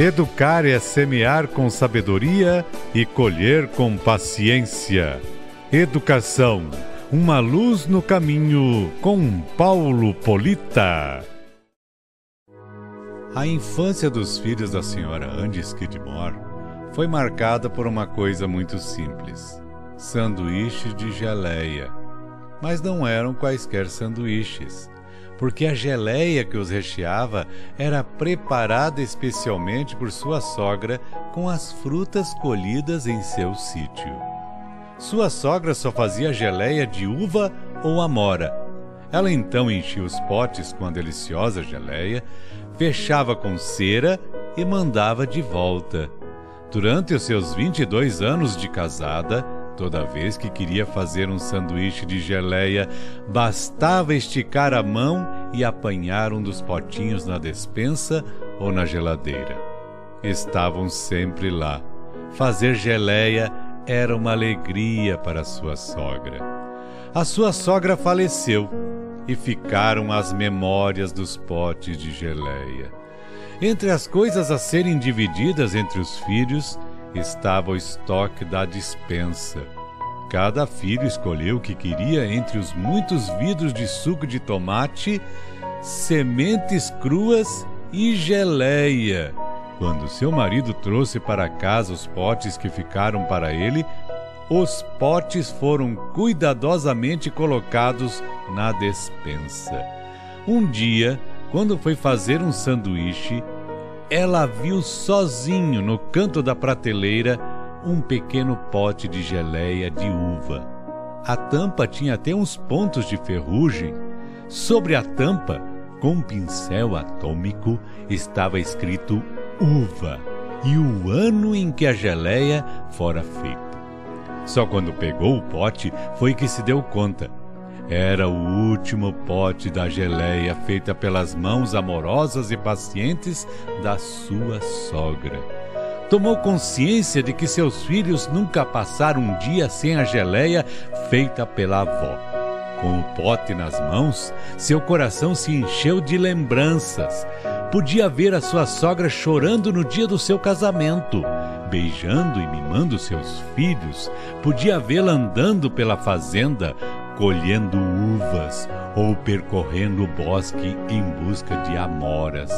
Educar é semear com sabedoria e colher com paciência. Educação, uma luz no caminho, com Paulo Polita. A infância dos filhos da senhora Andy Skidmore foi marcada por uma coisa muito simples: sanduíches de geleia. Mas não eram quaisquer sanduíches porque a geleia que os recheava era preparada especialmente por sua sogra com as frutas colhidas em seu sítio. Sua sogra só fazia geleia de uva ou amora. Ela então enchia os potes com a deliciosa geleia, fechava com cera e mandava de volta. Durante os seus 22 anos de casada, Toda vez que queria fazer um sanduíche de geleia, bastava esticar a mão e apanhar um dos potinhos na despensa ou na geladeira. Estavam sempre lá. Fazer geleia era uma alegria para sua sogra. A sua sogra faleceu e ficaram as memórias dos potes de geleia. Entre as coisas a serem divididas entre os filhos, estava o estoque da dispensa. Cada filho escolheu o que queria entre os muitos vidros de suco de tomate, sementes cruas e geleia. Quando seu marido trouxe para casa os potes que ficaram para ele, os potes foram cuidadosamente colocados na despensa. Um dia, quando foi fazer um sanduíche, ela viu sozinho no canto da prateleira um pequeno pote de geleia de uva. A tampa tinha até uns pontos de ferrugem. Sobre a tampa, com um pincel atômico, estava escrito uva e o ano em que a geleia fora feita. Só quando pegou o pote foi que se deu conta. Era o último pote da geleia feita pelas mãos amorosas e pacientes da sua sogra. Tomou consciência de que seus filhos nunca passaram um dia sem a geleia feita pela avó. Com o pote nas mãos, seu coração se encheu de lembranças. Podia ver a sua sogra chorando no dia do seu casamento, beijando e mimando seus filhos. Podia vê-la andando pela fazenda, colhendo uvas ou percorrendo o bosque em busca de amoras.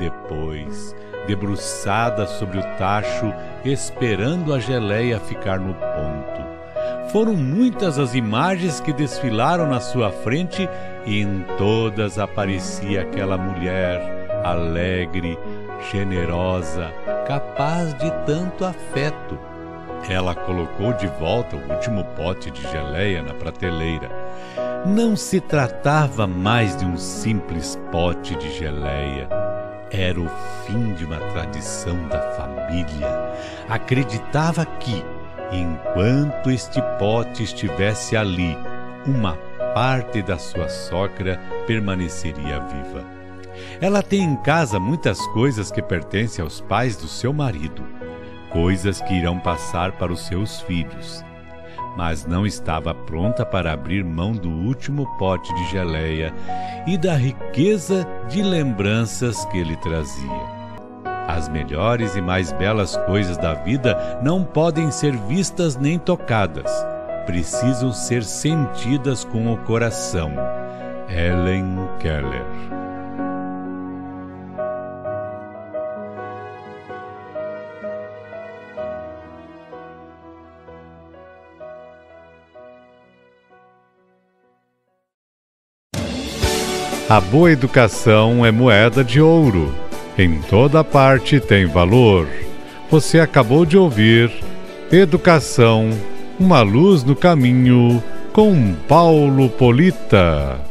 Depois, debruçada sobre o tacho, esperando a geleia ficar no ponto. Foram muitas as imagens que desfilaram na sua frente e em todas aparecia aquela mulher alegre, generosa, capaz de tanto afeto ela colocou de volta o último pote de geleia na prateleira. Não se tratava mais de um simples pote de geleia. Era o fim de uma tradição da família. Acreditava que, enquanto este pote estivesse ali, uma parte da sua sogra permaneceria viva. Ela tem em casa muitas coisas que pertencem aos pais do seu marido coisas que irão passar para os seus filhos. Mas não estava pronta para abrir mão do último pote de geleia e da riqueza de lembranças que ele trazia. As melhores e mais belas coisas da vida não podem ser vistas nem tocadas, precisam ser sentidas com o coração. Ellen Keller A boa educação é moeda de ouro. Em toda parte tem valor. Você acabou de ouvir Educação, uma luz no caminho, com Paulo Polita.